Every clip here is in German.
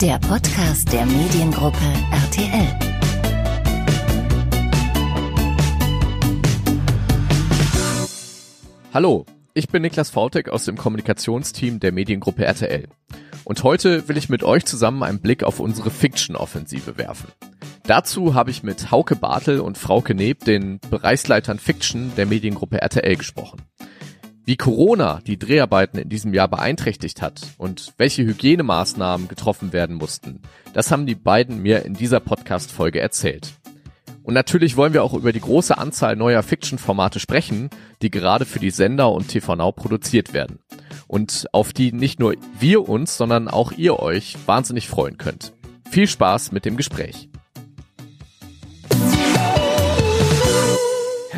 der Podcast der Mediengruppe RTL. Hallo, ich bin Niklas Vautek aus dem Kommunikationsteam der Mediengruppe RTL. Und heute will ich mit euch zusammen einen Blick auf unsere Fiction-Offensive werfen. Dazu habe ich mit Hauke Bartel und Frauke Neb, den Bereichsleitern Fiction der Mediengruppe RTL, gesprochen. Wie Corona die Dreharbeiten in diesem Jahr beeinträchtigt hat und welche Hygienemaßnahmen getroffen werden mussten, das haben die beiden mir in dieser Podcast-Folge erzählt. Und natürlich wollen wir auch über die große Anzahl neuer Fiction-Formate sprechen, die gerade für die Sender und TV Now produziert werden. Und auf die nicht nur wir uns, sondern auch ihr euch wahnsinnig freuen könnt. Viel Spaß mit dem Gespräch.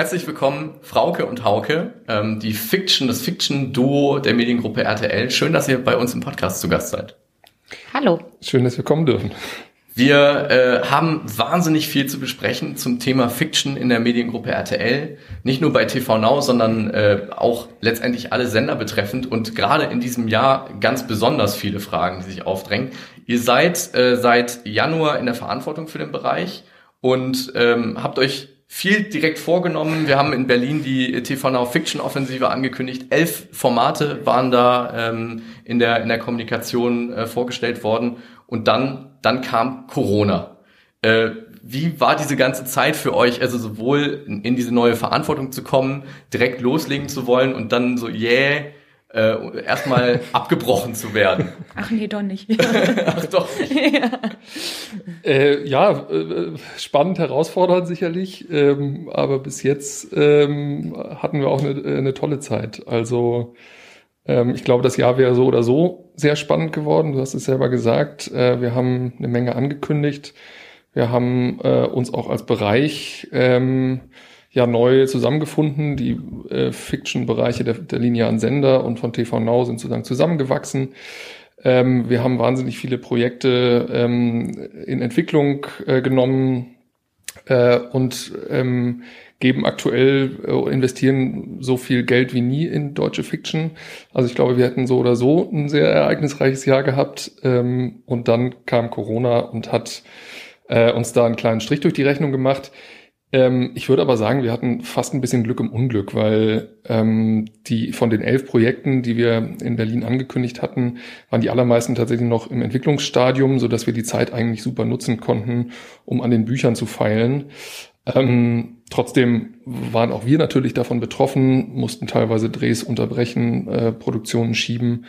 Herzlich willkommen, Frauke und Hauke, ähm, die Fiction, das Fiction-Duo der Mediengruppe RTL. Schön, dass ihr bei uns im Podcast zu Gast seid. Hallo. Schön, dass wir kommen dürfen. Wir äh, haben wahnsinnig viel zu besprechen zum Thema Fiction in der Mediengruppe RTL. Nicht nur bei TV Now, sondern äh, auch letztendlich alle Sender betreffend und gerade in diesem Jahr ganz besonders viele Fragen, die sich aufdrängen. Ihr seid äh, seit Januar in der Verantwortung für den Bereich und ähm, habt euch viel direkt vorgenommen. Wir haben in Berlin die TV Now Fiction Offensive angekündigt. Elf Formate waren da ähm, in der in der Kommunikation äh, vorgestellt worden und dann dann kam Corona. Äh, wie war diese ganze Zeit für euch, also sowohl in, in diese neue Verantwortung zu kommen, direkt loslegen zu wollen und dann so, yeah, äh, erstmal abgebrochen zu werden. Ach nee, doch nicht. Ach doch. Nicht. Ja, äh, ja äh, spannend, herausfordernd sicherlich, ähm, aber bis jetzt ähm, hatten wir auch eine, eine tolle Zeit. Also ähm, ich glaube, das Jahr wäre so oder so sehr spannend geworden. Du hast es selber gesagt. Äh, wir haben eine Menge angekündigt. Wir haben äh, uns auch als Bereich ähm, ja neu zusammengefunden. Die äh, Fiction-Bereiche der, der linearen Sender und von TV Now sind sozusagen zusammengewachsen. Ähm, wir haben wahnsinnig viele Projekte ähm, in Entwicklung äh, genommen äh, und ähm, geben aktuell, äh, investieren so viel Geld wie nie in deutsche Fiction. Also ich glaube, wir hätten so oder so ein sehr ereignisreiches Jahr gehabt. Ähm, und dann kam Corona und hat äh, uns da einen kleinen Strich durch die Rechnung gemacht. Ähm, ich würde aber sagen, wir hatten fast ein bisschen Glück im Unglück, weil ähm, die von den elf Projekten, die wir in Berlin angekündigt hatten, waren die allermeisten tatsächlich noch im Entwicklungsstadium, so dass wir die Zeit eigentlich super nutzen konnten, um an den Büchern zu feilen. Ähm, trotzdem waren auch wir natürlich davon betroffen, mussten teilweise Drehs unterbrechen, äh, Produktionen schieben.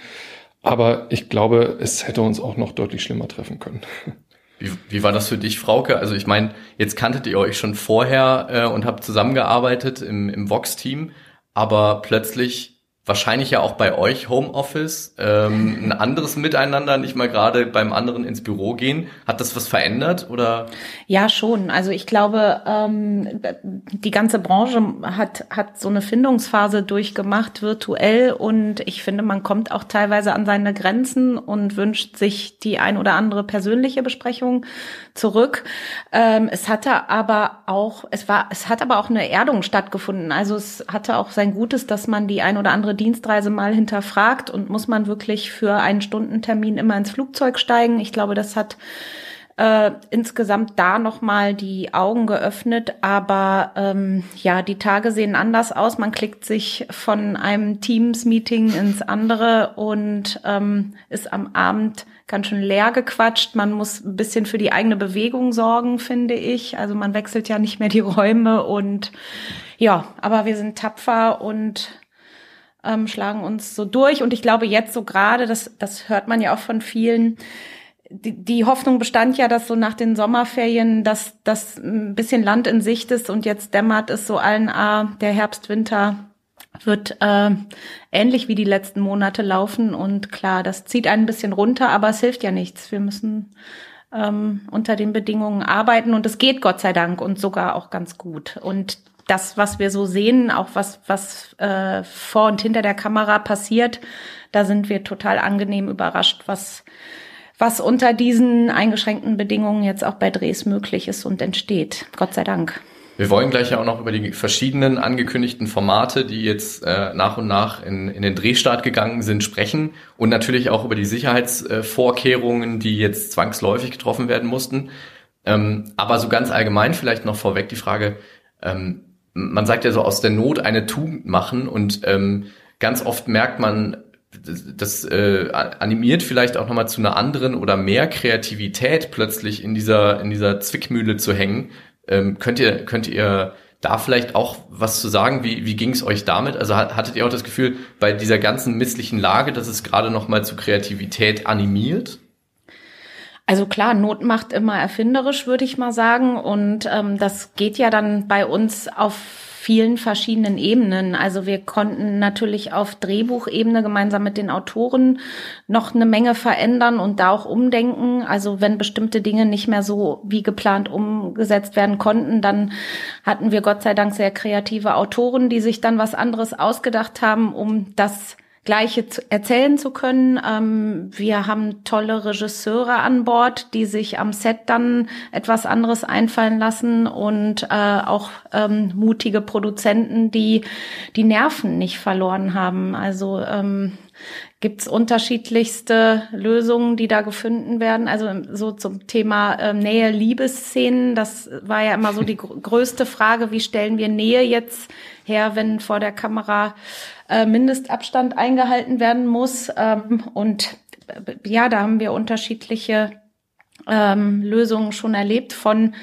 Aber ich glaube, es hätte uns auch noch deutlich schlimmer treffen können. Wie, wie war das für dich, Frauke? Also ich meine, jetzt kanntet ihr euch schon vorher äh, und habt zusammengearbeitet im, im Vox-Team, aber plötzlich wahrscheinlich ja auch bei euch Homeoffice, ähm, ein anderes Miteinander, nicht mal gerade beim anderen ins Büro gehen. Hat das was verändert oder? Ja, schon. Also ich glaube, ähm, die ganze Branche hat, hat so eine Findungsphase durchgemacht, virtuell. Und ich finde, man kommt auch teilweise an seine Grenzen und wünscht sich die ein oder andere persönliche Besprechung zurück. Ähm, es hatte aber auch, es war, es hat aber auch eine Erdung stattgefunden. Also es hatte auch sein Gutes, dass man die ein oder andere Dienstreise mal hinterfragt und muss man wirklich für einen Stundentermin immer ins Flugzeug steigen. Ich glaube, das hat äh, insgesamt da nochmal die Augen geöffnet. Aber ähm, ja, die Tage sehen anders aus. Man klickt sich von einem Teams-Meeting ins andere und ähm, ist am Abend ganz schön leer gequatscht. Man muss ein bisschen für die eigene Bewegung sorgen, finde ich. Also man wechselt ja nicht mehr die Räume und ja, aber wir sind tapfer und ähm, schlagen uns so durch. Und ich glaube jetzt so gerade, das, das hört man ja auch von vielen, die, Hoffnung bestand ja, dass so nach den Sommerferien, dass das ein bisschen Land in Sicht ist und jetzt dämmert es so allen, ah, der Herbst, Winter wird äh, ähnlich wie die letzten Monate laufen. Und klar, das zieht einen ein bisschen runter, aber es hilft ja nichts. Wir müssen ähm, unter den Bedingungen arbeiten und es geht Gott sei Dank und sogar auch ganz gut. Und das, was wir so sehen, auch was, was äh, vor und hinter der Kamera passiert, da sind wir total angenehm überrascht, was, was unter diesen eingeschränkten Bedingungen jetzt auch bei Drehs möglich ist und entsteht. Gott sei Dank. Wir wollen gleich ja auch noch über die verschiedenen angekündigten Formate, die jetzt äh, nach und nach in, in den Drehstart gegangen sind, sprechen und natürlich auch über die Sicherheitsvorkehrungen, die jetzt zwangsläufig getroffen werden mussten. Ähm, aber so ganz allgemein vielleicht noch vorweg die Frage, ähm, man sagt ja so aus der Not eine Tugend machen und ähm, ganz oft merkt man, das, äh, animiert vielleicht auch nochmal zu einer anderen oder mehr Kreativität plötzlich in dieser in dieser Zwickmühle zu hängen. Ähm, könnt ihr könnt ihr da vielleicht auch was zu sagen? Wie wie ging es euch damit? Also hattet ihr auch das Gefühl bei dieser ganzen misslichen Lage, dass es gerade nochmal zu Kreativität animiert? Also klar, Not macht immer erfinderisch, würde ich mal sagen. Und ähm, das geht ja dann bei uns auf vielen verschiedenen Ebenen. Also wir konnten natürlich auf Drehbuchebene gemeinsam mit den Autoren noch eine Menge verändern und da auch umdenken. Also wenn bestimmte Dinge nicht mehr so wie geplant umgesetzt werden konnten, dann hatten wir Gott sei Dank sehr kreative Autoren, die sich dann was anderes ausgedacht haben, um das Gleiche zu, erzählen zu können. Ähm, wir haben tolle Regisseure an Bord, die sich am Set dann etwas anderes einfallen lassen und äh, auch ähm, mutige Produzenten, die die Nerven nicht verloren haben. Also ähm, gibt es unterschiedlichste Lösungen, die da gefunden werden. Also so zum Thema äh, Nähe, Liebesszenen, das war ja immer so die größte Frage, wie stellen wir Nähe jetzt her, wenn vor der Kamera äh, Mindestabstand eingehalten werden muss. Ähm, und äh, ja, da haben wir unterschiedliche ähm, Lösungen schon erlebt von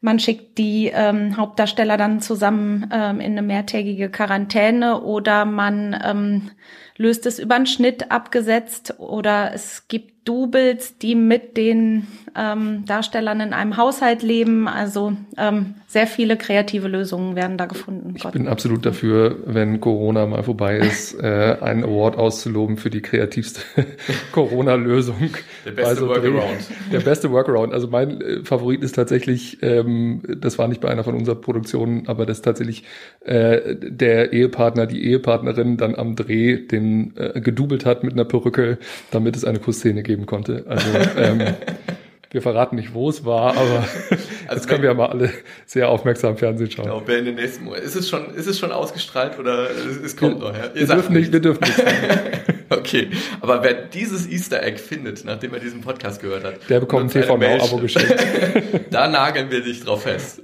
man schickt die ähm, Hauptdarsteller dann zusammen ähm, in eine mehrtägige Quarantäne oder man ähm, löst es über einen Schnitt abgesetzt oder es gibt Doubles, die mit den ähm, Darstellern in einem Haushalt leben. Also ähm, sehr viele kreative Lösungen werden da gefunden. Ich Gott. bin absolut dafür, wenn Corona mal vorbei ist, äh, einen Award auszuloben für die kreativste Corona-Lösung. Der beste also, Workaround. Der beste Workaround. Also mein äh, Favorit ist tatsächlich, ähm, das war nicht bei einer von unseren Produktionen, aber das ist tatsächlich äh, der Ehepartner, die Ehepartnerin dann am Dreh den äh, gedoubelt hat mit einer Perücke, damit es eine Kussszene geben konnte. Also ähm, wir verraten nicht, wo es war, aber also jetzt können wir ja mal alle sehr aufmerksam Fernsehen schauen. Genau, wer in den nächsten Monaten. Ist es schon, ist es schon ausgestrahlt oder es, es kommt wir, noch? Ja? Wir dürfen nicht, wir dürfen nicht. okay, aber wer dieses Easter Egg findet, nachdem er diesen Podcast gehört hat, der bekommt ein TV Now Abo geschenkt. da nageln wir dich drauf fest.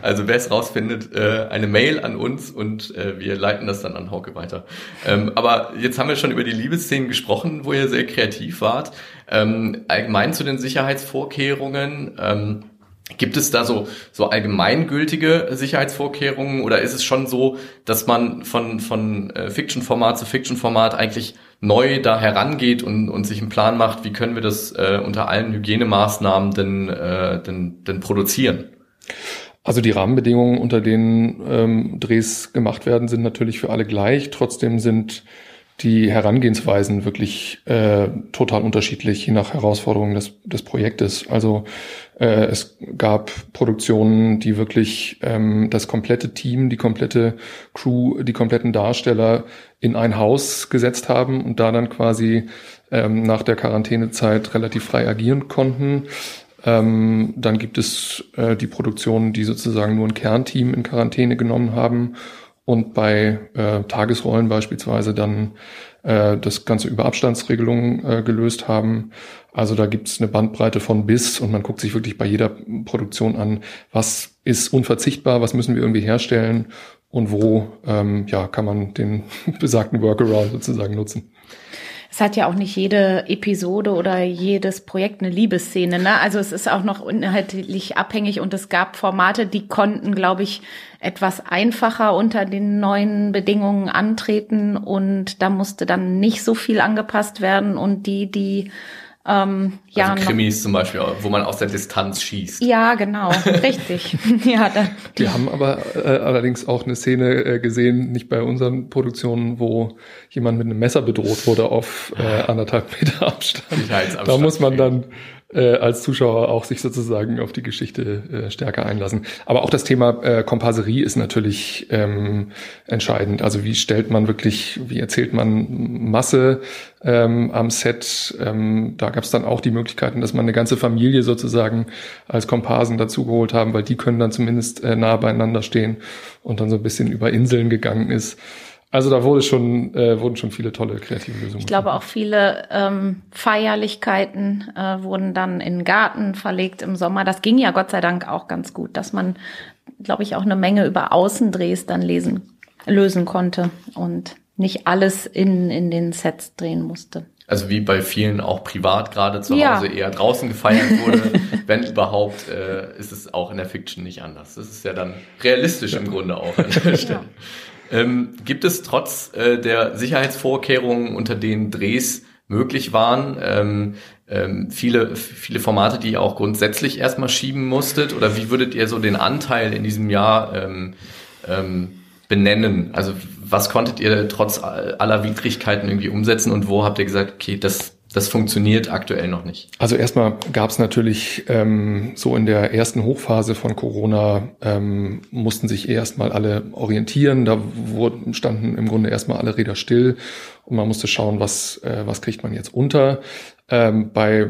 Also wer es rausfindet, äh, eine Mail an uns und äh, wir leiten das dann an Hauke weiter. Ähm, aber jetzt haben wir schon über die Liebesszenen gesprochen, wo ihr sehr kreativ wart. Ähm, allgemein zu den Sicherheitsvorkehrungen. Ähm, Gibt es da so, so allgemeingültige Sicherheitsvorkehrungen oder ist es schon so, dass man von, von äh, Fiction-Format zu Fiction-Format eigentlich neu da herangeht und, und sich einen Plan macht, wie können wir das äh, unter allen Hygienemaßnahmen denn, äh, denn, denn produzieren? Also die Rahmenbedingungen, unter denen ähm, Drehs gemacht werden, sind natürlich für alle gleich. Trotzdem sind die Herangehensweisen wirklich äh, total unterschiedlich, je nach Herausforderungen des, des Projektes. Also äh, es gab Produktionen, die wirklich ähm, das komplette Team, die komplette Crew, die kompletten Darsteller in ein Haus gesetzt haben und da dann quasi ähm, nach der Quarantänezeit relativ frei agieren konnten. Ähm, dann gibt es äh, die Produktionen, die sozusagen nur ein Kernteam in Quarantäne genommen haben und bei äh, Tagesrollen beispielsweise dann äh, das Ganze über Abstandsregelungen äh, gelöst haben. Also da gibt es eine Bandbreite von bis und man guckt sich wirklich bei jeder Produktion an, was ist unverzichtbar, was müssen wir irgendwie herstellen und wo ähm, ja, kann man den besagten Workaround sozusagen nutzen es hat ja auch nicht jede Episode oder jedes Projekt eine Liebesszene. Ne? Also es ist auch noch inhaltlich abhängig und es gab Formate, die konnten, glaube ich, etwas einfacher unter den neuen Bedingungen antreten und da musste dann nicht so viel angepasst werden und die, die ähm, ja, also Krimis zum Beispiel, wo man aus der Distanz schießt. Ja, genau, richtig. ja, da, Wir haben aber äh, allerdings auch eine Szene äh, gesehen, nicht bei unseren Produktionen, wo jemand mit einem Messer bedroht wurde auf äh, anderthalb Meter Abstand. Da muss man dann äh, als Zuschauer auch sich sozusagen auf die Geschichte äh, stärker einlassen. Aber auch das Thema äh, Komparserie ist natürlich ähm, entscheidend. Also wie stellt man wirklich, wie erzählt man Masse ähm, am Set? Ähm, da gab es dann auch die Möglichkeiten, dass man eine ganze Familie sozusagen als Komparsen dazugeholt haben, weil die können dann zumindest äh, nah beieinander stehen und dann so ein bisschen über Inseln gegangen ist. Also da wurde schon, äh, wurden schon viele tolle kreative Lösungen. Ich glaube auch viele ähm, Feierlichkeiten äh, wurden dann in den Garten verlegt im Sommer. Das ging ja Gott sei Dank auch ganz gut, dass man, glaube ich, auch eine Menge über Außendrehs dann lesen, lösen konnte und nicht alles in, in den Sets drehen musste. Also wie bei vielen auch privat gerade zu Hause ja. eher draußen gefeiert wurde. Wenn überhaupt, äh, ist es auch in der Fiction nicht anders. Das ist ja dann realistisch im Grunde auch an der Stelle. Ja. Ähm, gibt es trotz äh, der Sicherheitsvorkehrungen, unter denen Drehs möglich waren, ähm, ähm, viele, viele Formate, die ihr auch grundsätzlich erstmal schieben musstet? Oder wie würdet ihr so den Anteil in diesem Jahr ähm, ähm, benennen? Also was konntet ihr trotz aller Widrigkeiten irgendwie umsetzen und wo habt ihr gesagt, okay, das das funktioniert aktuell noch nicht. Also erstmal gab es natürlich ähm, so in der ersten Hochphase von Corona ähm, mussten sich erstmal alle orientieren. Da wurden, standen im Grunde erstmal alle Räder still und man musste schauen, was äh, was kriegt man jetzt unter. Ähm, bei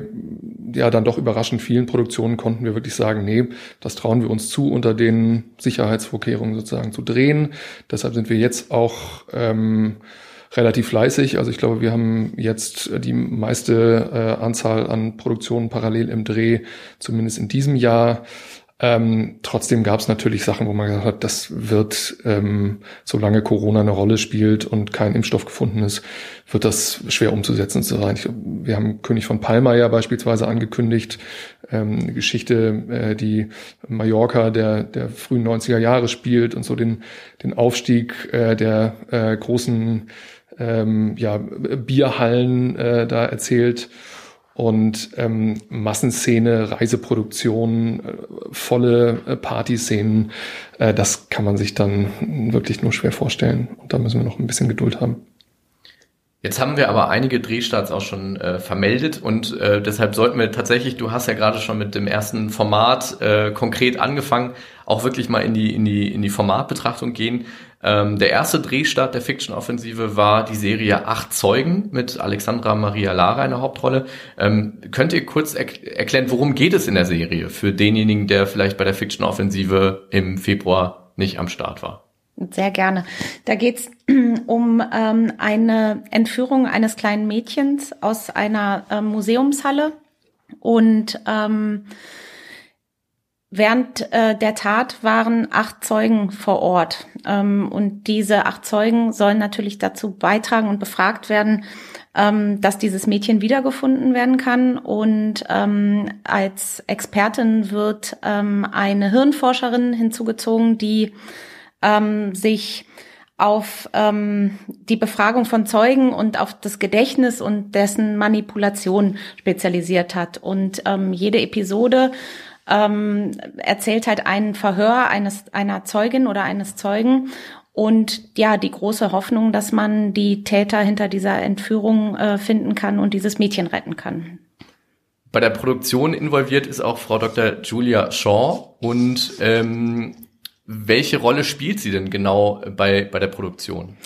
ja dann doch überraschend vielen Produktionen konnten wir wirklich sagen, nee, das trauen wir uns zu, unter den Sicherheitsvorkehrungen sozusagen zu drehen. Deshalb sind wir jetzt auch ähm, relativ fleißig. Also ich glaube, wir haben jetzt die meiste äh, Anzahl an Produktionen parallel im Dreh, zumindest in diesem Jahr. Ähm, trotzdem gab es natürlich Sachen, wo man gesagt hat, das wird, ähm, solange Corona eine Rolle spielt und kein Impfstoff gefunden ist, wird das schwer umzusetzen sein. Ich, wir haben König von Palma ja beispielsweise angekündigt, ähm, eine Geschichte, äh, die Mallorca der, der frühen 90er Jahre spielt und so den, den Aufstieg äh, der äh, großen ähm, ja, Bierhallen äh, da erzählt und ähm, Massenszene, Reiseproduktion, äh, volle äh, Partyszenen, äh, das kann man sich dann wirklich nur schwer vorstellen. Und da müssen wir noch ein bisschen Geduld haben. Jetzt haben wir aber einige Drehstarts auch schon äh, vermeldet und äh, deshalb sollten wir tatsächlich, du hast ja gerade schon mit dem ersten Format äh, konkret angefangen, auch wirklich mal in die, in die, in die Formatbetrachtung gehen. Ähm, der erste Drehstart der Fiction-Offensive war die Serie Acht Zeugen mit Alexandra Maria Lara in der Hauptrolle. Ähm, könnt ihr kurz er erklären, worum geht es in der Serie für denjenigen, der vielleicht bei der Fiction-Offensive im Februar nicht am Start war? Sehr gerne. Da geht's um ähm, eine Entführung eines kleinen Mädchens aus einer äh, Museumshalle und ähm, Während äh, der Tat waren acht Zeugen vor Ort. Ähm, und diese acht Zeugen sollen natürlich dazu beitragen und befragt werden, ähm, dass dieses Mädchen wiedergefunden werden kann. Und ähm, als Expertin wird ähm, eine Hirnforscherin hinzugezogen, die ähm, sich auf ähm, die Befragung von Zeugen und auf das Gedächtnis und dessen Manipulation spezialisiert hat. Und ähm, jede Episode ähm, erzählt halt ein Verhör eines einer Zeugin oder eines Zeugen und ja, die große Hoffnung, dass man die Täter hinter dieser Entführung äh, finden kann und dieses Mädchen retten kann. Bei der Produktion involviert ist auch Frau Dr. Julia Shaw. Und ähm, welche Rolle spielt sie denn genau bei, bei der Produktion?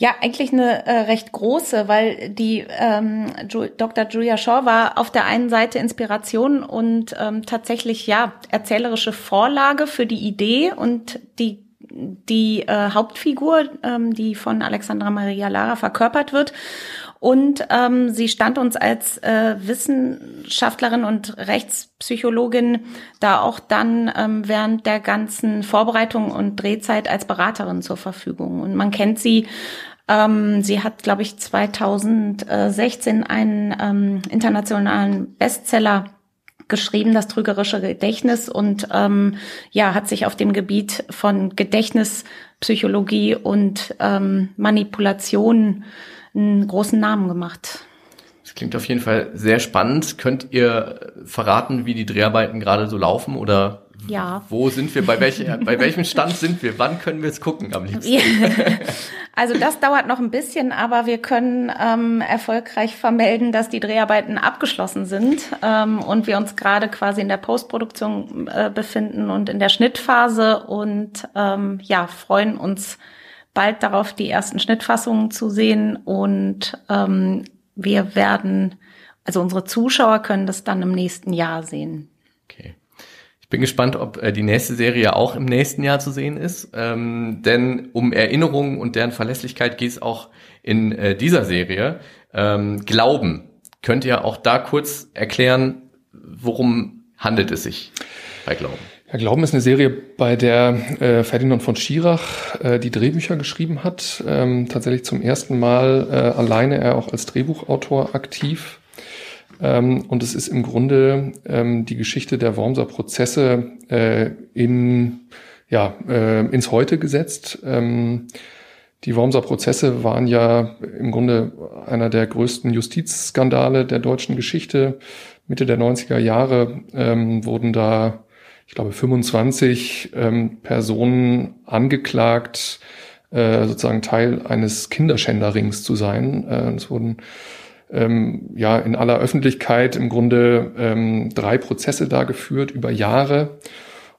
Ja, eigentlich eine äh, recht große, weil die ähm, Ju Dr. Julia Shaw war auf der einen Seite Inspiration und ähm, tatsächlich ja erzählerische Vorlage für die Idee und die die äh, Hauptfigur, ähm, die von Alexandra Maria Lara verkörpert wird. Und ähm, sie stand uns als äh, Wissenschaftlerin und Rechtspsychologin da auch dann ähm, während der ganzen Vorbereitung und Drehzeit als Beraterin zur Verfügung. Und man kennt sie ähm, sie hat, glaube ich, 2016 einen ähm, internationalen Bestseller geschrieben, das trügerische Gedächtnis und ähm, ja, hat sich auf dem Gebiet von Gedächtnispsychologie und ähm, Manipulation einen großen Namen gemacht. Das klingt auf jeden Fall sehr spannend. Könnt ihr verraten, wie die Dreharbeiten gerade so laufen oder Ja. Wo sind wir? Bei, welch, bei welchem Stand sind wir? Wann können wir es gucken am liebsten? Also das dauert noch ein bisschen, aber wir können ähm, erfolgreich vermelden, dass die Dreharbeiten abgeschlossen sind ähm, und wir uns gerade quasi in der Postproduktion äh, befinden und in der Schnittphase und ähm, ja freuen uns bald darauf, die ersten Schnittfassungen zu sehen und ähm, wir werden, also unsere Zuschauer können das dann im nächsten Jahr sehen. Okay. Bin gespannt, ob äh, die nächste Serie auch im nächsten Jahr zu sehen ist. Ähm, denn um Erinnerungen und deren Verlässlichkeit geht es auch in äh, dieser Serie. Ähm, Glauben. Könnt ihr auch da kurz erklären, worum handelt es sich bei Glauben? Ja, Glauben ist eine Serie, bei der äh, Ferdinand von Schirach äh, die Drehbücher geschrieben hat. Ähm, tatsächlich zum ersten Mal äh, alleine er auch als Drehbuchautor aktiv. Ähm, und es ist im Grunde ähm, die Geschichte der Wormser Prozesse äh, in, ja, äh, ins Heute gesetzt. Ähm, die Wormser Prozesse waren ja im Grunde einer der größten Justizskandale der deutschen Geschichte. Mitte der 90er Jahre ähm, wurden da ich glaube, 25 ähm, Personen angeklagt, äh, sozusagen Teil eines Kinderschänderrings zu sein. Äh, es wurden ähm, ja in aller Öffentlichkeit im Grunde ähm, drei Prozesse da geführt über Jahre.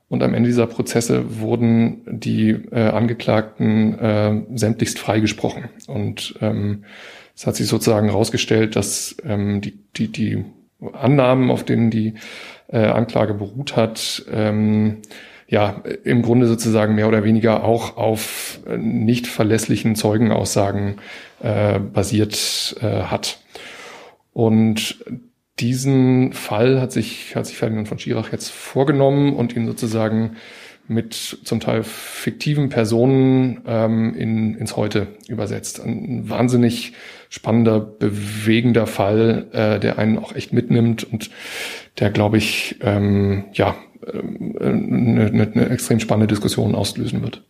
Und am Ende dieser Prozesse wurden die äh, Angeklagten äh, sämtlichst freigesprochen. Und ähm, es hat sich sozusagen herausgestellt, dass ähm, die, die, die Annahmen, auf denen die äh, Anklage beruht hat, ähm, ja, im Grunde sozusagen mehr oder weniger auch auf äh, nicht verlässlichen Zeugenaussagen äh, basiert äh, hat. Und diesen Fall hat sich, hat sich Ferdinand von Schirach jetzt vorgenommen und ihn sozusagen mit zum Teil fiktiven Personen ähm, in, ins Heute übersetzt. Ein wahnsinnig spannender, bewegender Fall, äh, der einen auch echt mitnimmt und der, glaube ich, ähm, ja, eine, eine, eine extrem spannende Diskussion auslösen wird.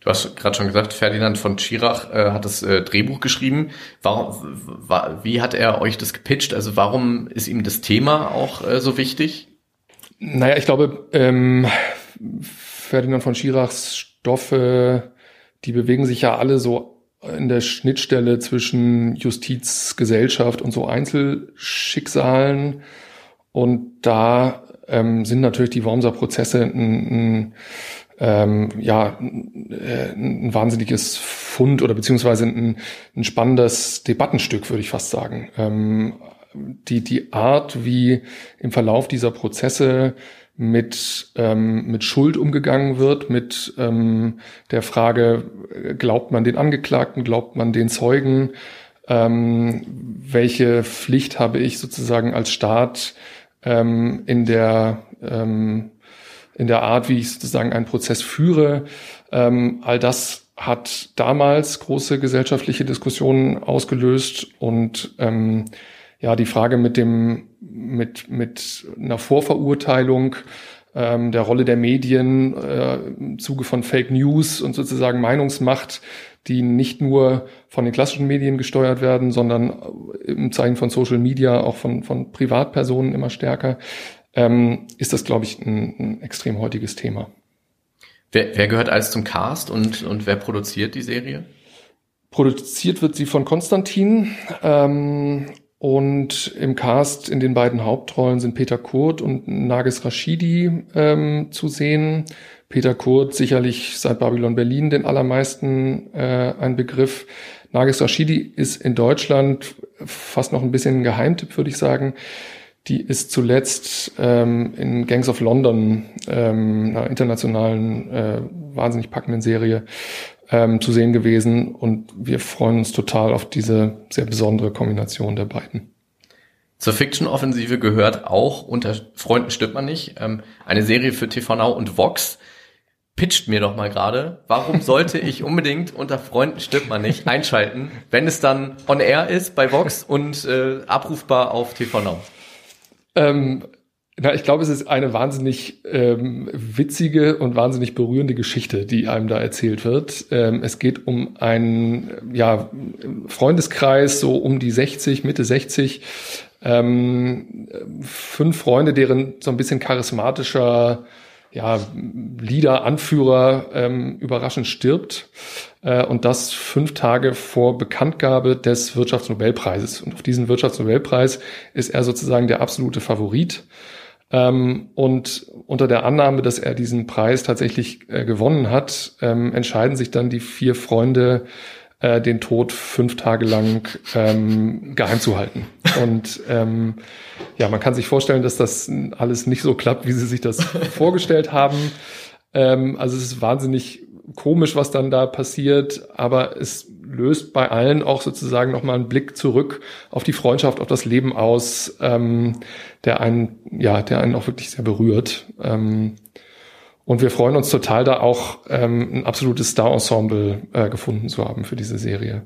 Du hast gerade schon gesagt, Ferdinand von Schirach äh, hat das äh, Drehbuch geschrieben. Warum, wa, wie hat er euch das gepitcht? Also warum ist ihm das Thema auch äh, so wichtig? Naja, ich glaube, ähm, Ferdinand von Schirachs Stoffe, die bewegen sich ja alle so in der Schnittstelle zwischen Justiz, Gesellschaft und so Einzelschicksalen. Und da ähm, sind natürlich die Wormser Prozesse ein, ein ähm, ja, ein wahnsinniges Fund oder beziehungsweise ein, ein spannendes Debattenstück, würde ich fast sagen. Ähm, die, die Art, wie im Verlauf dieser Prozesse mit, ähm, mit Schuld umgegangen wird, mit ähm, der Frage, glaubt man den Angeklagten, glaubt man den Zeugen, ähm, welche Pflicht habe ich sozusagen als Staat ähm, in der ähm, in der Art, wie ich sozusagen einen Prozess führe. Ähm, all das hat damals große gesellschaftliche Diskussionen ausgelöst und ähm, ja, die Frage mit dem, mit, mit einer Vorverurteilung, ähm, der Rolle der Medien äh, im Zuge von Fake News und sozusagen Meinungsmacht, die nicht nur von den klassischen Medien gesteuert werden, sondern im Zeichen von Social Media auch von, von Privatpersonen immer stärker, ähm, ist das, glaube ich, ein, ein extrem heutiges Thema. Wer, wer gehört alles zum Cast und, und wer produziert die Serie? Produziert wird sie von Konstantin ähm, und im Cast in den beiden Hauptrollen sind Peter Kurt und Nagis Rashidi ähm, zu sehen. Peter Kurt sicherlich seit Babylon Berlin den allermeisten äh, ein Begriff. Nagis Rashidi ist in Deutschland fast noch ein bisschen ein Geheimtipp, würde ich sagen. Die ist zuletzt ähm, in Gangs of London, ähm, einer internationalen, äh, wahnsinnig packenden Serie, ähm, zu sehen gewesen und wir freuen uns total auf diese sehr besondere Kombination der beiden. Zur Fiction-Offensive gehört auch, unter Freunden stirbt man nicht, ähm, eine Serie für TV Now und Vox. Pitcht mir doch mal gerade, warum sollte ich unbedingt unter Freunden stirbt man nicht einschalten, wenn es dann on air ist bei Vox und äh, abrufbar auf TV Now? Ähm, na, ich glaube, es ist eine wahnsinnig ähm, witzige und wahnsinnig berührende Geschichte, die einem da erzählt wird. Ähm, es geht um einen ja, Freundeskreis, so um die 60, Mitte 60, Ähm, fünf Freunde, deren so ein bisschen charismatischer ja, Leader, Anführer ähm, überraschend stirbt. Äh, und das fünf Tage vor Bekanntgabe des Wirtschaftsnobelpreises. Und auf diesen Wirtschaftsnobelpreis ist er sozusagen der absolute Favorit. Ähm, und unter der Annahme, dass er diesen Preis tatsächlich äh, gewonnen hat, ähm, entscheiden sich dann die vier Freunde, äh, den Tod fünf Tage lang ähm, geheim zu halten. Und ähm, ja, man kann sich vorstellen, dass das alles nicht so klappt, wie sie sich das vorgestellt haben. Ähm, also es ist wahnsinnig komisch, was dann da passiert, aber es löst bei allen auch sozusagen nochmal einen Blick zurück auf die Freundschaft, auf das Leben aus, ähm, der einen, ja, der einen auch wirklich sehr berührt. Ähm, und wir freuen uns total, da auch ähm, ein absolutes Star-Ensemble äh, gefunden zu haben für diese Serie.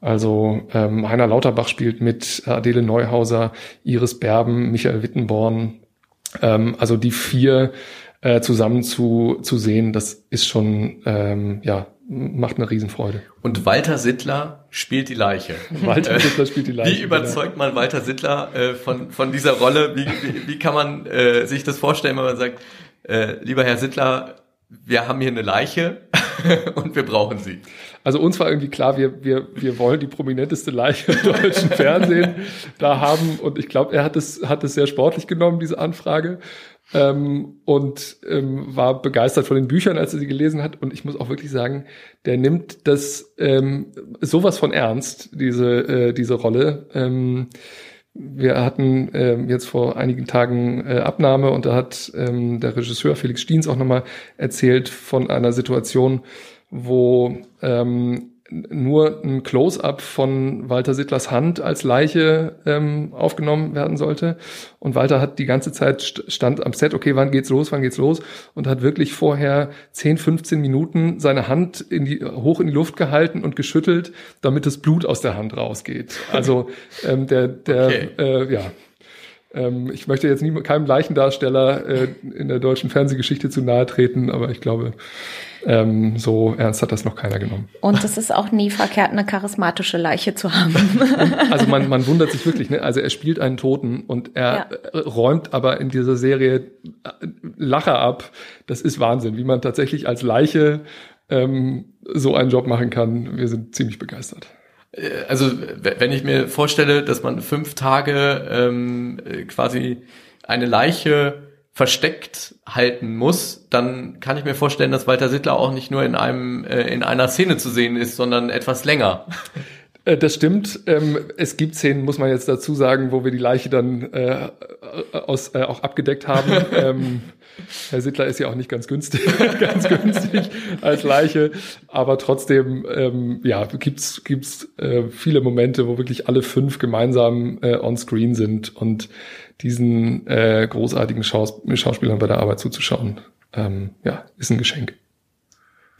Also ähm, Heiner Lauterbach spielt mit Adele Neuhauser, Iris Berben, Michael Wittenborn. Ähm, also die vier äh, zusammen zu, zu sehen, das ist schon, ähm, ja, macht eine Riesenfreude. Und Walter Sittler spielt die Leiche. Walter Sittler spielt die Leiche. Wie überzeugt man Walter Sittler äh, von, von dieser Rolle? Wie, wie, wie kann man äh, sich das vorstellen, wenn man sagt, äh, lieber Herr Sittler, wir haben hier eine Leiche und wir brauchen sie. Also uns war irgendwie klar, wir, wir, wir wollen die prominenteste Leiche im deutschen Fernsehen da haben. Und ich glaube, er hat es, hat es sehr sportlich genommen, diese Anfrage. Ähm, und ähm, war begeistert von den Büchern, als er sie gelesen hat. Und ich muss auch wirklich sagen, der nimmt das ähm, sowas von ernst, diese, äh, diese Rolle. Ähm, wir hatten äh, jetzt vor einigen Tagen äh, Abnahme und da hat ähm, der Regisseur Felix Stiens auch nochmal erzählt von einer Situation, wo ähm, nur ein Close-up von Walter Sittlers Hand als Leiche ähm, aufgenommen werden sollte. Und Walter hat die ganze Zeit stand am Set, okay, wann geht's los, wann geht's los? Und hat wirklich vorher 10, 15 Minuten seine Hand in die, hoch in die Luft gehalten und geschüttelt, damit das Blut aus der Hand rausgeht. Also ähm, der, der, okay. äh, ja, ähm, ich möchte jetzt nie, keinem Leichendarsteller äh, in der deutschen Fernsehgeschichte zu nahe treten, aber ich glaube, ähm, so ernst hat das noch keiner genommen. Und es ist auch nie verkehrt, eine charismatische Leiche zu haben. also man, man wundert sich wirklich, ne? Also er spielt einen Toten und er ja. räumt aber in dieser Serie äh, Lacher ab. Das ist Wahnsinn, wie man tatsächlich als Leiche ähm, so einen Job machen kann. Wir sind ziemlich begeistert. Äh, also wenn ich mir vorstelle, dass man fünf Tage ähm, quasi eine Leiche versteckt halten muss, dann kann ich mir vorstellen, dass Walter Sittler auch nicht nur in einem äh, in einer Szene zu sehen ist, sondern etwas länger. Äh, das stimmt. Ähm, es gibt Szenen, muss man jetzt dazu sagen, wo wir die Leiche dann äh, aus, äh, auch abgedeckt haben. Herr Sittler ist ja auch nicht ganz günstig, ganz günstig als Leiche, aber trotzdem ähm, ja gibt's gibt's äh, viele Momente, wo wirklich alle fünf gemeinsam äh, on Screen sind und diesen äh, großartigen Schaus Schauspielern bei der Arbeit zuzuschauen, ähm, ja, ist ein Geschenk.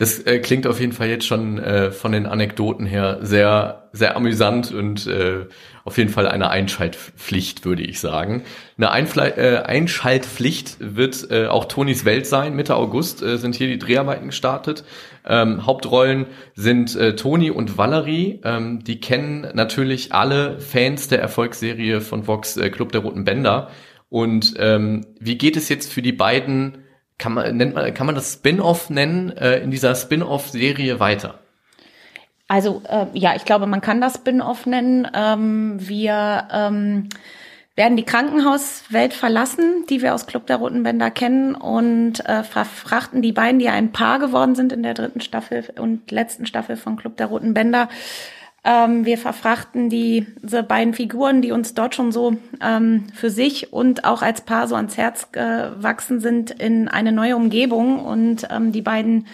Das äh, klingt auf jeden Fall jetzt schon äh, von den Anekdoten her sehr, sehr amüsant und äh, auf jeden Fall eine Einschaltpflicht, würde ich sagen. Eine Einfle äh, Einschaltpflicht wird äh, auch Tonis Welt sein. Mitte August äh, sind hier die Dreharbeiten gestartet. Ähm, Hauptrollen sind äh, Toni und Valerie. Ähm, die kennen natürlich alle Fans der Erfolgsserie von Vox äh, Club der Roten Bänder. Und ähm, wie geht es jetzt für die beiden kann man, nennt man, kann man das Spin-off nennen, äh, in dieser Spin-off-Serie weiter? Also äh, ja, ich glaube, man kann das Spin-off nennen. Ähm, wir ähm, werden die Krankenhauswelt verlassen, die wir aus Club der Roten Bänder kennen und äh, verfrachten die beiden, die ein Paar geworden sind in der dritten Staffel und letzten Staffel von Club der Roten Bänder, ähm, wir verfrachten die, diese beiden Figuren, die uns dort schon so ähm, für sich und auch als Paar so ans Herz gewachsen sind, in eine neue Umgebung. Und ähm, die beiden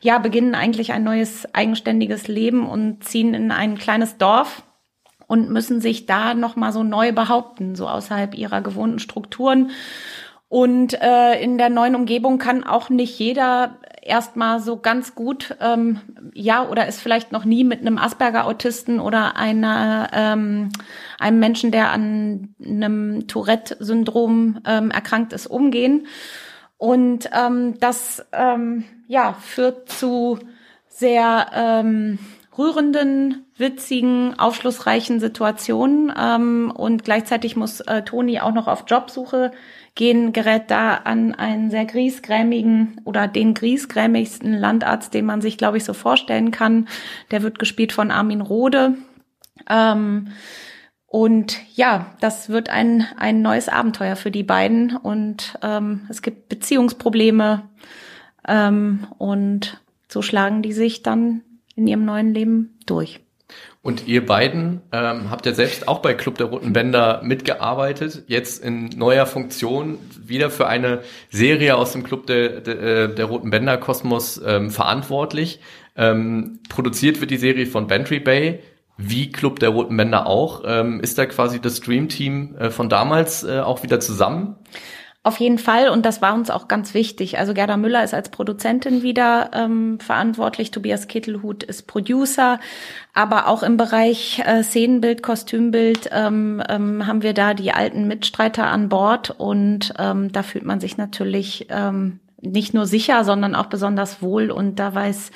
ja beginnen eigentlich ein neues eigenständiges Leben und ziehen in ein kleines Dorf und müssen sich da nochmal so neu behaupten, so außerhalb ihrer gewohnten Strukturen. Und äh, in der neuen Umgebung kann auch nicht jeder erstmal so ganz gut, ähm, ja, oder ist vielleicht noch nie mit einem Asperger-Autisten oder einer, ähm, einem Menschen, der an einem Tourette-Syndrom ähm, erkrankt ist, umgehen. Und ähm, das ähm, ja, führt zu sehr ähm, rührenden, witzigen, aufschlussreichen Situationen. Ähm, und gleichzeitig muss äh, Toni auch noch auf Jobsuche gehen, gerät da an einen sehr griesgrämigen oder den griesgrämigsten Landarzt, den man sich, glaube ich, so vorstellen kann. Der wird gespielt von Armin Rode. Ähm, und ja, das wird ein, ein neues Abenteuer für die beiden. Und ähm, es gibt Beziehungsprobleme. Ähm, und so schlagen die sich dann in ihrem neuen Leben durch. Und ihr beiden ähm, habt ja selbst auch bei Club der Roten Bänder mitgearbeitet, jetzt in neuer Funktion, wieder für eine Serie aus dem Club der, der, äh, der Roten Bänder Kosmos ähm, verantwortlich. Ähm, produziert wird die Serie von Bantry Bay, wie Club der Roten Bänder auch. Ähm, ist da quasi das Stream-Team äh, von damals äh, auch wieder zusammen? Auf jeden Fall. Und das war uns auch ganz wichtig. Also Gerda Müller ist als Produzentin wieder ähm, verantwortlich, Tobias Kittelhut ist Producer, aber auch im Bereich äh, Szenenbild, Kostümbild ähm, ähm, haben wir da die alten Mitstreiter an Bord. Und ähm, da fühlt man sich natürlich ähm, nicht nur sicher, sondern auch besonders wohl. Und da weiß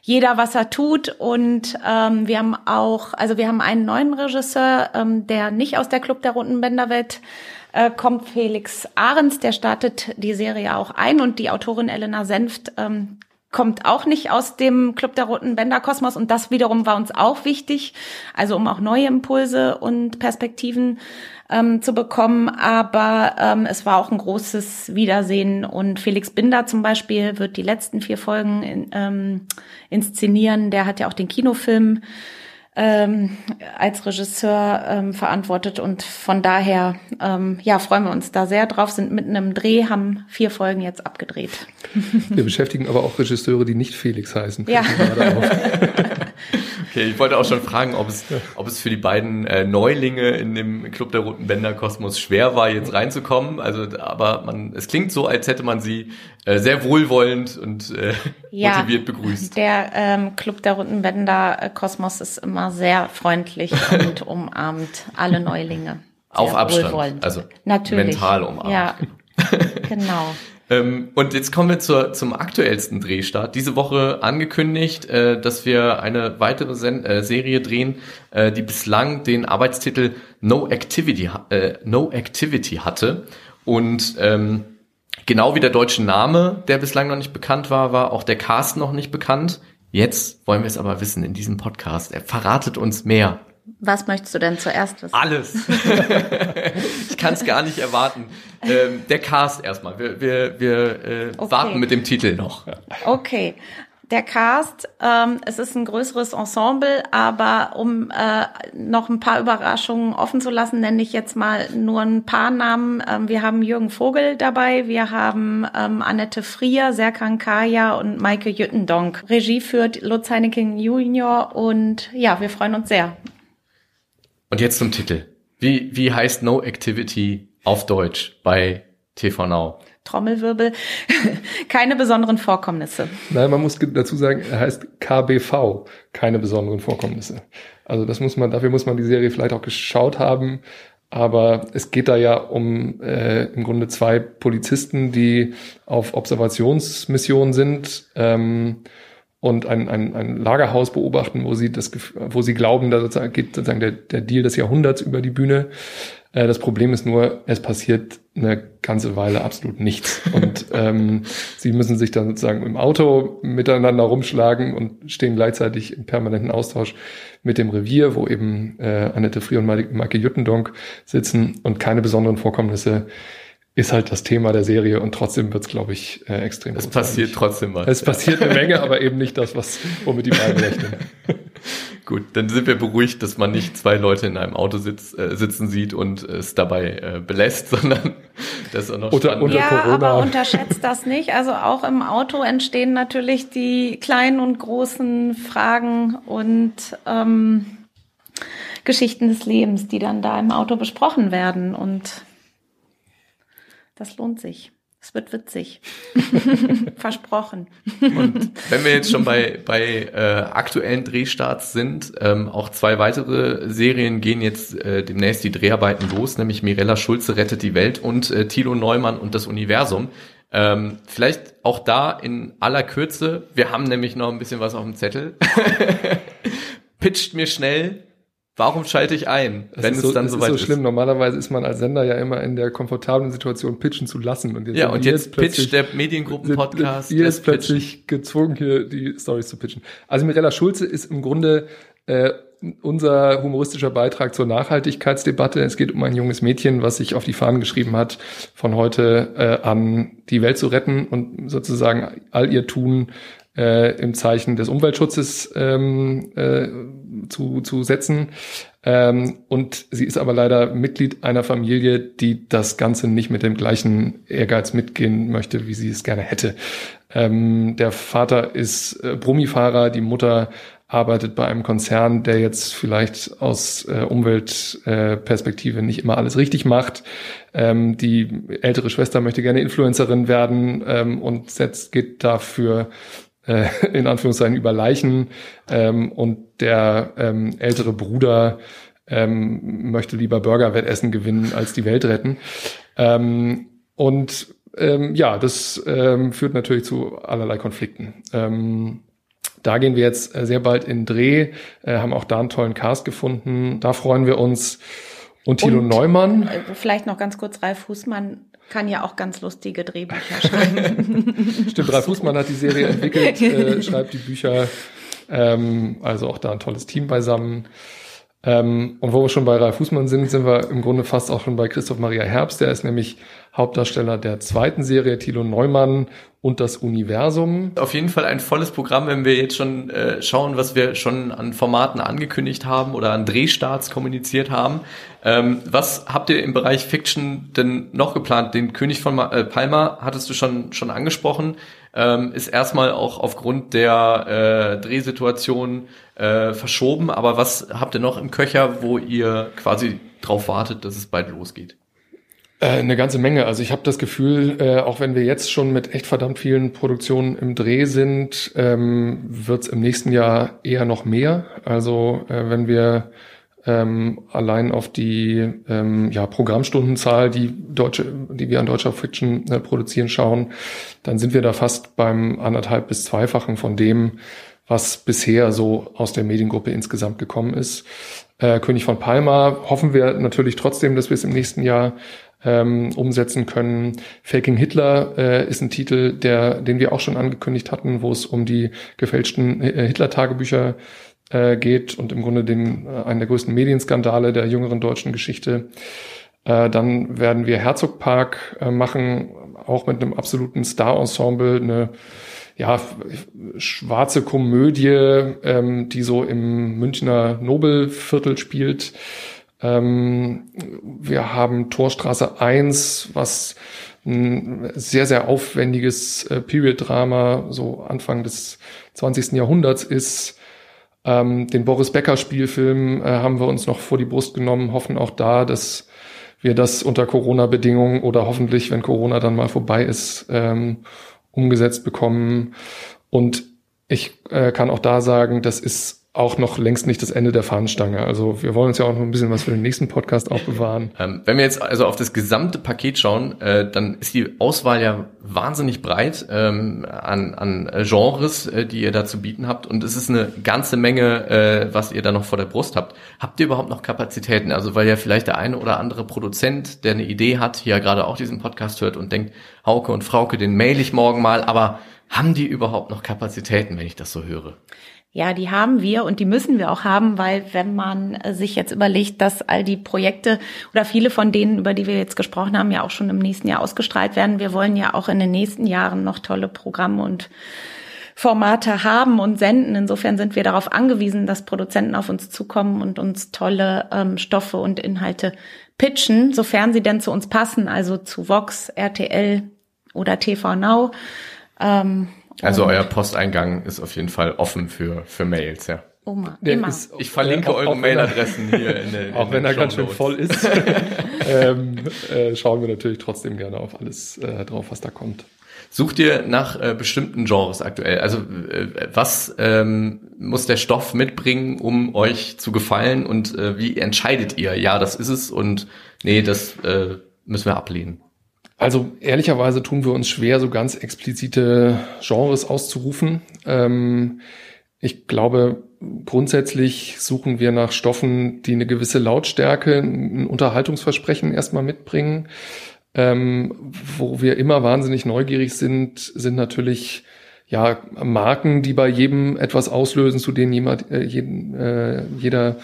jeder, was er tut. Und ähm, wir haben auch, also wir haben einen neuen Regisseur, ähm, der nicht aus der Club der Runden Bänderwelt äh, kommt Felix Ahrens, der startet die Serie auch ein und die Autorin Elena Senft ähm, kommt auch nicht aus dem Club der Roten Bänder Kosmos und das wiederum war uns auch wichtig, also um auch neue Impulse und Perspektiven ähm, zu bekommen. Aber ähm, es war auch ein großes Wiedersehen und Felix Binder zum Beispiel wird die letzten vier Folgen in, ähm, inszenieren. Der hat ja auch den Kinofilm ähm, als Regisseur ähm, verantwortet und von daher ähm, ja freuen wir uns da sehr drauf. Sind mitten im Dreh, haben vier Folgen jetzt abgedreht. Wir beschäftigen aber auch Regisseure, die nicht Felix heißen. Ja. okay, ich wollte auch schon fragen, ob es, ob es für die beiden äh, Neulinge in dem Club der Roten Bänder Kosmos schwer war, jetzt reinzukommen. Also, aber man, es klingt so, als hätte man sie äh, sehr wohlwollend und äh, ja, motiviert begrüßt. Der ähm, Club der Roten Bänder äh, Kosmos ist immer sehr freundlich und umarmt alle Neulinge. Auf Abstand, wohlwollend. also Natürlich. mental umarmt. Ja, genau. Ähm, und jetzt kommen wir zur, zum aktuellsten Drehstart. Diese Woche angekündigt, äh, dass wir eine weitere Sen äh, Serie drehen, äh, die bislang den Arbeitstitel No Activity, äh, no Activity hatte. Und ähm, genau wie der deutsche Name, der bislang noch nicht bekannt war, war auch der Cast noch nicht bekannt. Jetzt wollen wir es aber wissen in diesem Podcast. Er verratet uns mehr. Was möchtest du denn zuerst wissen? Alles. ich kann es gar nicht erwarten. Ähm, der Cast erstmal. Wir, wir, wir äh, okay. warten mit dem Titel noch. Okay. Der Cast, ähm, es ist ein größeres Ensemble, aber um äh, noch ein paar Überraschungen offen zu lassen, nenne ich jetzt mal nur ein paar Namen. Ähm, wir haben Jürgen Vogel dabei, wir haben ähm, Annette Frier, Serkan Kaya und Maike Jüttendonk. Regie führt Lutz Heineken Junior und ja, wir freuen uns sehr. Und jetzt zum Titel. Wie, wie heißt No Activity auf Deutsch bei TV Now? Trommelwirbel, keine besonderen Vorkommnisse. Nein, man muss dazu sagen, er heißt KBV, keine besonderen Vorkommnisse. Also das muss man, dafür muss man die Serie vielleicht auch geschaut haben. Aber es geht da ja um äh, im Grunde zwei Polizisten, die auf Observationsmission sind. Ähm, und ein, ein, ein Lagerhaus beobachten, wo sie das, wo sie glauben, da sozusagen geht sozusagen der, der Deal des Jahrhunderts über die Bühne. Äh, das Problem ist nur, es passiert eine ganze Weile absolut nichts. Und ähm, sie müssen sich dann sozusagen im Auto miteinander rumschlagen und stehen gleichzeitig im permanenten Austausch mit dem Revier, wo eben äh, Annette Frier und Maike Jüttendonk sitzen und keine besonderen Vorkommnisse ist halt das Thema der Serie und trotzdem wird's, glaube ich, äh, extrem Es passiert trotzdem was. Es passiert eine Menge, aber eben nicht das, was, womit die beiden rechnen. Gut, dann sind wir beruhigt, dass man nicht zwei Leute in einem Auto sitz, äh, sitzen sieht und es dabei äh, belässt, sondern das auch noch unter, unter ja, Corona. aber unterschätzt das nicht. Also auch im Auto entstehen natürlich die kleinen und großen Fragen und ähm, Geschichten des Lebens, die dann da im Auto besprochen werden und das lohnt sich. Es wird witzig. Versprochen. Und wenn wir jetzt schon bei, bei äh, aktuellen Drehstarts sind, ähm, auch zwei weitere Serien gehen jetzt äh, demnächst die Dreharbeiten los, nämlich Mirella Schulze rettet die Welt und äh, Thilo Neumann und das Universum. Ähm, vielleicht auch da in aller Kürze. Wir haben nämlich noch ein bisschen was auf dem Zettel. pitcht mir schnell, warum schalte ich ein, Das wenn ist es so, dann das soweit ist ist. so schlimm. Normalerweise ist man als Sender ja immer in der komfortablen Situation, pitchen zu lassen. Und jetzt Ja, und jetzt pitcht der Mediengruppen-Podcast. Ihr ist plötzlich gezwungen, hier die Stories zu pitchen. Also Mirella Schulze ist im Grunde äh, unser humoristischer Beitrag zur Nachhaltigkeitsdebatte. Es geht um ein junges Mädchen, was sich auf die Fahnen geschrieben hat, von heute äh, an die Welt zu retten und sozusagen all ihr Tun äh, im Zeichen des Umweltschutzes ähm, äh, zu, zu setzen. Ähm, und sie ist aber leider Mitglied einer Familie, die das Ganze nicht mit dem gleichen Ehrgeiz mitgehen möchte, wie sie es gerne hätte. Ähm, der Vater ist äh, Brummifahrer, die Mutter arbeitet bei einem Konzern, der jetzt vielleicht aus äh, Umweltperspektive äh, nicht immer alles richtig macht. Ähm, die ältere Schwester möchte gerne Influencerin werden ähm, und setzt, geht dafür äh, in Anführungszeichen über Leichen ähm, und der ähm, ältere Bruder ähm, möchte lieber Burgerwettessen gewinnen als die Welt retten. Ähm, und ähm, ja, das ähm, führt natürlich zu allerlei Konflikten. Ähm, da gehen wir jetzt äh, sehr bald in Dreh, äh, haben auch da einen tollen Cast gefunden. Da freuen wir uns. Und Thilo Und, Neumann. Äh, Vielleicht noch ganz kurz, Ralf Fußmann kann ja auch ganz lustige Drehbücher schreiben. Stimmt, Ralf Fußmann hat die Serie entwickelt, äh, schreibt die Bücher. Ähm, also auch da ein tolles Team beisammen. Ähm, und wo wir schon bei Ralf Fußmann sind, sind wir im Grunde fast auch schon bei Christoph Maria Herbst. Der ist nämlich Hauptdarsteller der zweiten Serie, Thilo Neumann und das Universum. Auf jeden Fall ein volles Programm, wenn wir jetzt schon äh, schauen, was wir schon an Formaten angekündigt haben oder an Drehstarts kommuniziert haben. Ähm, was habt ihr im Bereich Fiction denn noch geplant? Den König von Ma äh, Palma hattest du schon schon angesprochen. Ähm, ist erstmal auch aufgrund der äh, Drehsituation äh, verschoben. Aber was habt ihr noch im Köcher, wo ihr quasi drauf wartet, dass es bald losgeht? Äh, eine ganze Menge. Also ich habe das Gefühl, äh, auch wenn wir jetzt schon mit echt verdammt vielen Produktionen im Dreh sind, ähm, wird es im nächsten Jahr eher noch mehr. Also äh, wenn wir ähm, allein auf die ähm, ja, Programmstundenzahl, die deutsche, die wir an deutscher Fiction äh, produzieren, schauen, dann sind wir da fast beim anderthalb bis zweifachen von dem, was bisher so aus der Mediengruppe insgesamt gekommen ist. Äh, König von Palma hoffen wir natürlich trotzdem, dass wir es im nächsten Jahr ähm, umsetzen können. Faking Hitler äh, ist ein Titel, der, den wir auch schon angekündigt hatten, wo es um die gefälschten äh, Hitler-Tagebücher äh, geht und im Grunde den, äh, einen der größten Medienskandale der jüngeren deutschen Geschichte. Äh, dann werden wir Herzogpark äh, machen, auch mit einem absoluten Star-Ensemble, eine ja, schwarze Komödie, ähm, die so im Münchner Nobelviertel spielt. Ähm, wir haben Torstraße 1, was ein sehr, sehr aufwendiges äh, Period-Drama, so Anfang des 20. Jahrhunderts ist. Ähm, den Boris Becker Spielfilm äh, haben wir uns noch vor die Brust genommen, hoffen auch da, dass wir das unter Corona-Bedingungen oder hoffentlich, wenn Corona dann mal vorbei ist, ähm, umgesetzt bekommen. Und ich äh, kann auch da sagen, das ist auch noch längst nicht das Ende der Fahnenstange. Also wir wollen uns ja auch noch ein bisschen was für den nächsten Podcast aufbewahren. Ähm, wenn wir jetzt also auf das gesamte Paket schauen, äh, dann ist die Auswahl ja wahnsinnig breit ähm, an, an Genres, äh, die ihr da zu bieten habt. Und es ist eine ganze Menge, äh, was ihr da noch vor der Brust habt. Habt ihr überhaupt noch Kapazitäten? Also weil ja vielleicht der eine oder andere Produzent, der eine Idee hat, hier gerade auch diesen Podcast hört und denkt, Hauke und Frauke, den mail ich morgen mal, aber haben die überhaupt noch Kapazitäten, wenn ich das so höre? Ja, die haben wir und die müssen wir auch haben, weil wenn man äh, sich jetzt überlegt, dass all die Projekte oder viele von denen, über die wir jetzt gesprochen haben, ja auch schon im nächsten Jahr ausgestrahlt werden. Wir wollen ja auch in den nächsten Jahren noch tolle Programme und Formate haben und senden. Insofern sind wir darauf angewiesen, dass Produzenten auf uns zukommen und uns tolle ähm, Stoffe und Inhalte pitchen, sofern sie denn zu uns passen, also zu Vox, RTL oder TV Now. Ähm, Also euer Posteingang ist auf jeden Fall offen für, für Mails, ja. Oma, immer. ist- Ich verlinke auch- eure er- Mailadressen hier in den Auch in wenn er ganz schön voll ist, ähm, äh, schauen wir natürlich trotzdem gerne auf alles äh, drauf, was da kommt. Sucht ihr nach äh, bestimmten Genres aktuell? Also äh, was ähm, muss der Stoff mitbringen, um euch zu gefallen und äh, wie entscheidet ihr? Ja, das ist es und nee, das äh, müssen wir ablehnen. Also ehrlicherweise tun wir uns schwer, so ganz explizite Genres auszurufen. Ähm, Ich glaube, grundsätzlich suchen wir nach Stoffen, die eine gewisse Lautstärke, ein Unterhaltungsversprechen erstmal mitbringen. Ähm, wo wir immer wahnsinnig neugierig sind, sind natürlich ja Marken, die bei jedem etwas auslösen, zu denen jemand, äh, jeden, äh, jeder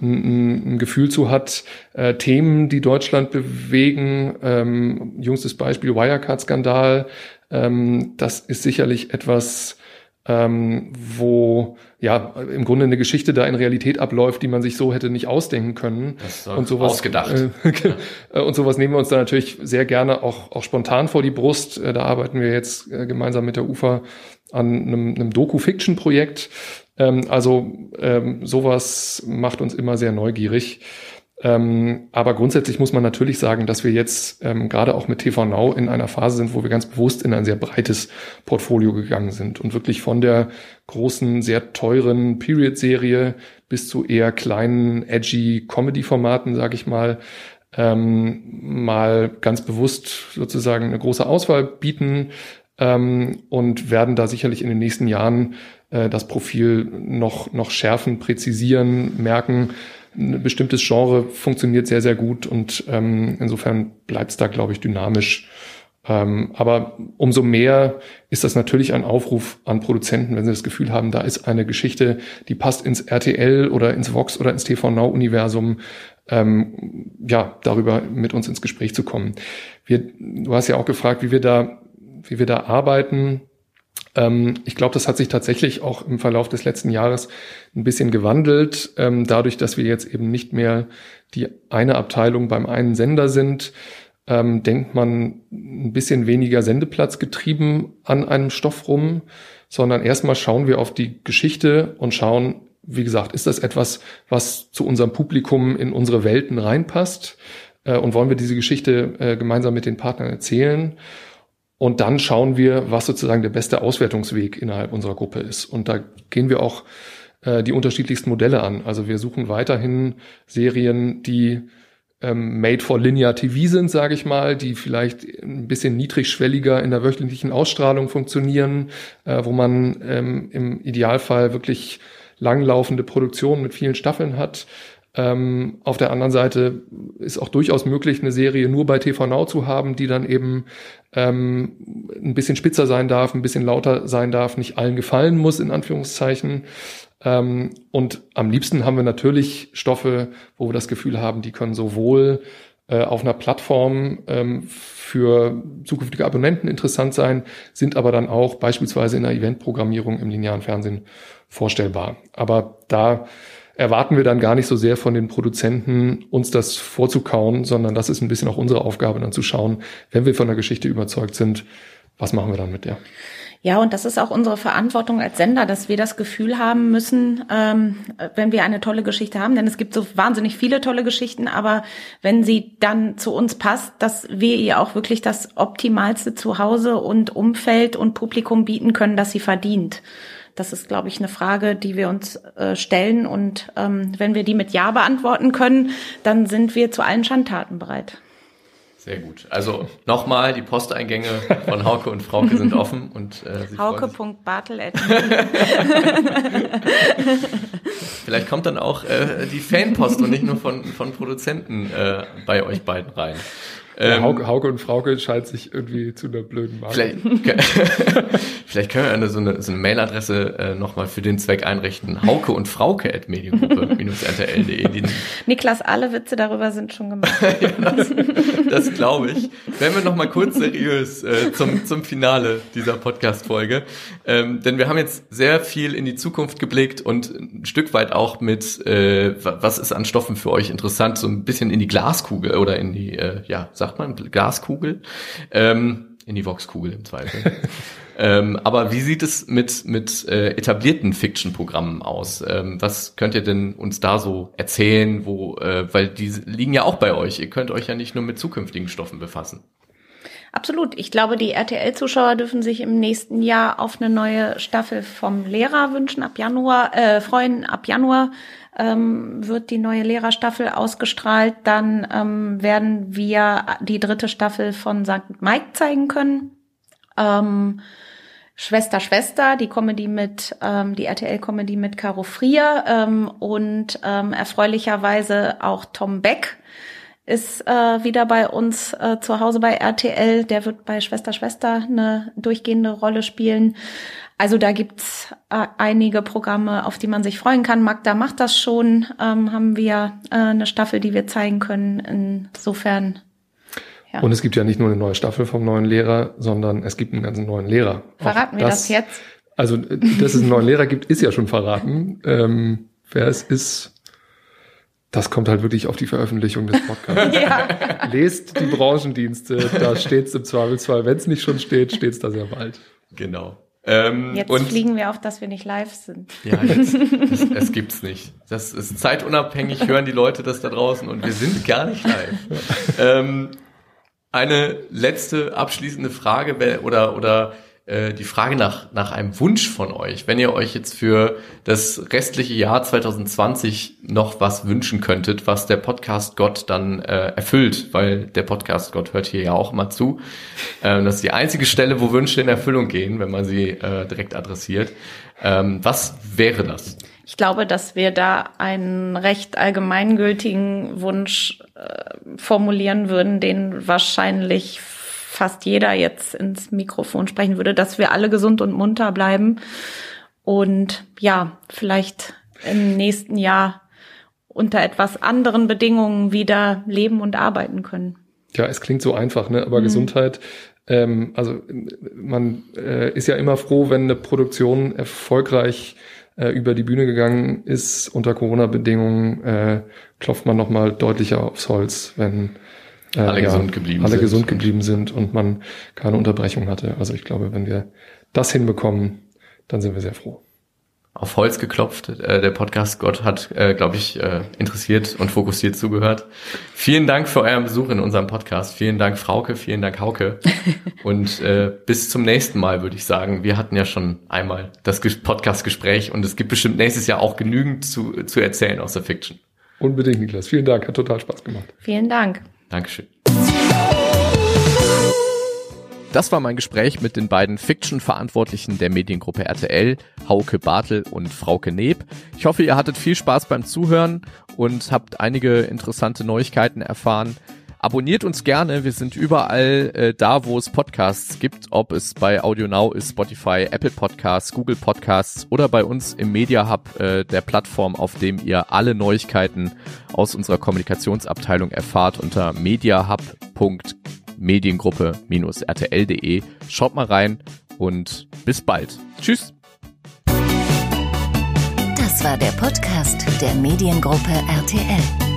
ein, ein Gefühl zu hat. Äh, Themen, die Deutschland bewegen. Ähm, jüngstes Beispiel Wirecard-Skandal. Ähm, das ist sicherlich etwas, ähm, wo ja im Grunde eine Geschichte da in Realität abläuft, die man sich so hätte nicht ausdenken können. Das ist und sowas ausgedacht. Äh, und sowas nehmen wir uns da natürlich sehr gerne auch, auch spontan vor die Brust. Äh, da arbeiten wir jetzt äh, gemeinsam mit der UFA an einem, einem Doku-Fiction-Projekt. Ähm, also ähm, sowas macht uns immer sehr neugierig. Ähm, aber grundsätzlich muss man natürlich sagen, dass wir jetzt gerade auch mit TV Now in einer Phase sind, wo wir ganz bewusst in ein sehr breites Portfolio gegangen sind und wirklich von der großen, sehr teuren Period-Serie bis zu eher kleinen, edgy Comedy-Formaten, sage ich mal, ähm, mal ganz bewusst sozusagen eine große Auswahl bieten ähm, und werden da sicherlich in den nächsten Jahren äh, das Profil noch, noch schärfen, präzisieren, merken, ein bestimmtes Genre funktioniert sehr, sehr gut und ähm, insofern bleibt es da, glaube ich, dynamisch. Ähm, aber umso mehr ist das natürlich ein Aufruf an Produzenten, wenn sie das Gefühl haben, da ist eine Geschichte, die passt ins RTL oder ins Vox oder ins TV Now Universum, ähm, ja, darüber mit uns ins Gespräch zu kommen. Wir, du hast ja auch gefragt, wie wir da, wie wir da arbeiten. Ähm, ich glaube, das hat sich tatsächlich auch im Verlauf des letzten Jahres ein bisschen gewandelt, ähm, dadurch, dass wir jetzt eben nicht mehr die eine Abteilung beim einen Sender sind. Ähm, denkt man ein bisschen weniger Sendeplatz getrieben an einem Stoff rum, sondern erstmal schauen wir auf die Geschichte und schauen, wie gesagt, ist das etwas, was zu unserem Publikum in unsere Welten reinpasst? Äh, und wollen wir diese Geschichte äh, gemeinsam mit den Partnern erzählen? Und dann schauen wir, was sozusagen der beste Auswertungsweg innerhalb unserer Gruppe ist. Und da gehen wir auch äh, die unterschiedlichsten Modelle an. Also wir suchen weiterhin Serien, die ähm, made for linear TV sind, sage ich mal, die vielleicht ein bisschen niedrigschwelliger in der wöchentlichen Ausstrahlung funktionieren, äh, wo man ähm, im Idealfall wirklich langlaufende Produktionen mit vielen Staffeln hat. Ähm, auf der anderen Seite ist auch durchaus möglich, eine Serie nur bei TV Now zu haben, die dann eben ähm, ein bisschen spitzer sein darf, ein bisschen lauter sein darf, nicht allen gefallen muss, in Anführungszeichen. Ähm, und am liebsten haben wir natürlich Stoffe, wo wir das Gefühl haben, die können sowohl äh, auf einer Plattform ähm, für zukünftige Abonnenten interessant sein, sind aber dann auch beispielsweise in der Eventprogrammierung im linearen Fernsehen vorstellbar. Aber da erwarten wir dann gar nicht so sehr von den Produzenten, uns das vorzukauen, sondern das ist ein bisschen auch unsere Aufgabe, dann zu schauen, wenn wir von der Geschichte überzeugt sind, was machen wir dann mit der? Ja, und das ist auch unsere Verantwortung als Sender, dass wir das Gefühl haben müssen, ähm, wenn wir eine tolle Geschichte haben, denn es gibt so wahnsinnig viele tolle Geschichten, aber wenn sie dann zu uns passt, dass wir ihr auch wirklich das optimalste Zuhause und Umfeld und Publikum bieten können, das sie verdient. Das ist, glaube ich, eine Frage, die wir uns äh, stellen. Und ähm, wenn wir die mit Ja beantworten können, dann sind wir zu allen Schandtaten bereit. Sehr gut. Also nochmal, die Posteingänge von Hauke und Frauke sind offen und äh, Hauke.bartel. Vielleicht kommt dann auch äh, die Fanpost und nicht nur von, von Produzenten äh, bei euch beiden rein. Ähm, Hauke, Hauke, und Frauke scheint sich irgendwie zu einer blöden Marke. Vielleicht, vielleicht können wir eine, so eine, so eine Mailadresse äh, nochmal für den Zweck einrichten. Hauke und Frauke at mediengruppe-rtl.de. Niklas, alle Witze darüber sind schon gemacht. ja, das das glaube ich. Werden wir nochmal kurz seriös äh, zum, zum Finale dieser Podcast-Folge. Ähm, denn wir haben jetzt sehr viel in die Zukunft geblickt und ein Stück weit auch mit, äh, was ist an Stoffen für euch interessant, so ein bisschen in die Glaskugel oder in die, äh, ja, sag sagt man, Glaskugel, ähm, in die Voxkugel im Zweifel. ähm, aber wie sieht es mit, mit äh, etablierten Fiction-Programmen aus? Ähm, was könnt ihr denn uns da so erzählen, wo, äh, weil die liegen ja auch bei euch. Ihr könnt euch ja nicht nur mit zukünftigen Stoffen befassen. Absolut. Ich glaube, die RTL-Zuschauer dürfen sich im nächsten Jahr auf eine neue Staffel vom Lehrer wünschen, ab Januar, äh, freuen, ab Januar ähm, wird die neue Lehrerstaffel ausgestrahlt. Dann ähm, werden wir die dritte Staffel von St. Mike zeigen können. Ähm, Schwester Schwester, die Comedy mit, ähm, die RTL-Comedy mit Caro Frier ähm, und ähm, erfreulicherweise auch Tom Beck ist äh, wieder bei uns äh, zu Hause bei RTL. Der wird bei Schwester Schwester eine durchgehende Rolle spielen. Also da gibt's äh, einige Programme, auf die man sich freuen kann. Magda macht das schon. Ähm, haben wir äh, eine Staffel, die wir zeigen können. Insofern. Ja. Und es gibt ja nicht nur eine neue Staffel vom neuen Lehrer, sondern es gibt einen ganzen neuen Lehrer. Verraten Auch wir das, das jetzt? Also, dass es einen neuen Lehrer gibt, ist ja schon verraten. Ähm, wer es ist, das kommt halt wirklich auf die Veröffentlichung des Podcasts. ja. Lest die Branchendienste, da steht es im Zweifelsfall. Wenn es nicht schon steht, steht es da sehr bald. Genau. Ähm, jetzt und, fliegen wir auf, dass wir nicht live sind. Ja, jetzt, es, es gibt's nicht. Das ist zeitunabhängig, hören die Leute das da draußen und wir sind gar nicht live. ähm, eine letzte abschließende Frage oder, oder äh, die Frage nach, nach einem Wunsch von euch. Wenn ihr euch jetzt für das restliche Jahr 2020 noch was wünschen könntet, was der Podcast Gott dann äh, erfüllt, weil der Podcast Gott hört hier ja auch immer zu. Ähm, das ist die einzige Stelle, wo Wünsche in Erfüllung gehen, wenn man sie äh, direkt adressiert. Ähm, was wäre das? Ich glaube, dass wir da einen recht allgemeingültigen Wunsch äh, formulieren würden, den wahrscheinlich fast jeder jetzt ins Mikrofon sprechen würde, dass wir alle gesund und munter bleiben und ja, vielleicht im nächsten Jahr unter etwas anderen Bedingungen wieder leben und arbeiten können. Ja, es klingt so einfach, ne? aber mhm. Gesundheit, ähm, also man äh, ist ja immer froh, wenn eine Produktion erfolgreich äh, über die Bühne gegangen ist unter Corona-Bedingungen, äh, klopft man nochmal deutlicher aufs Holz, wenn alle ja, gesund geblieben alle sind. gesund geblieben sind und man keine Unterbrechung hatte. Also ich glaube, wenn wir das hinbekommen, dann sind wir sehr froh. Auf Holz geklopft. Äh, der Podcast Gott hat, äh, glaube ich, äh, interessiert und fokussiert zugehört. Vielen Dank für euren Besuch in unserem Podcast. Vielen Dank, Frauke. Vielen Dank, Hauke. und äh, bis zum nächsten Mal, würde ich sagen. Wir hatten ja schon einmal das Podcast-Gespräch und es gibt bestimmt nächstes Jahr auch genügend zu, zu erzählen aus der Fiction. Unbedingt, Niklas. Vielen Dank. Hat total Spaß gemacht. Vielen Dank. Dankeschön. Das war mein Gespräch mit den beiden Fiction-Verantwortlichen der Mediengruppe RTL, Hauke Bartel und Frauke Neb. Ich hoffe, ihr hattet viel Spaß beim Zuhören und habt einige interessante Neuigkeiten erfahren. Abonniert uns gerne, wir sind überall äh, da, wo es Podcasts gibt, ob es bei AudioNow ist, Spotify, Apple Podcasts, Google Podcasts oder bei uns im Media Hub, äh, der Plattform, auf dem ihr alle Neuigkeiten aus unserer Kommunikationsabteilung erfahrt unter mediahub.mediengruppe-rtl.de. Schaut mal rein und bis bald. Tschüss. Das war der Podcast der Mediengruppe RTL.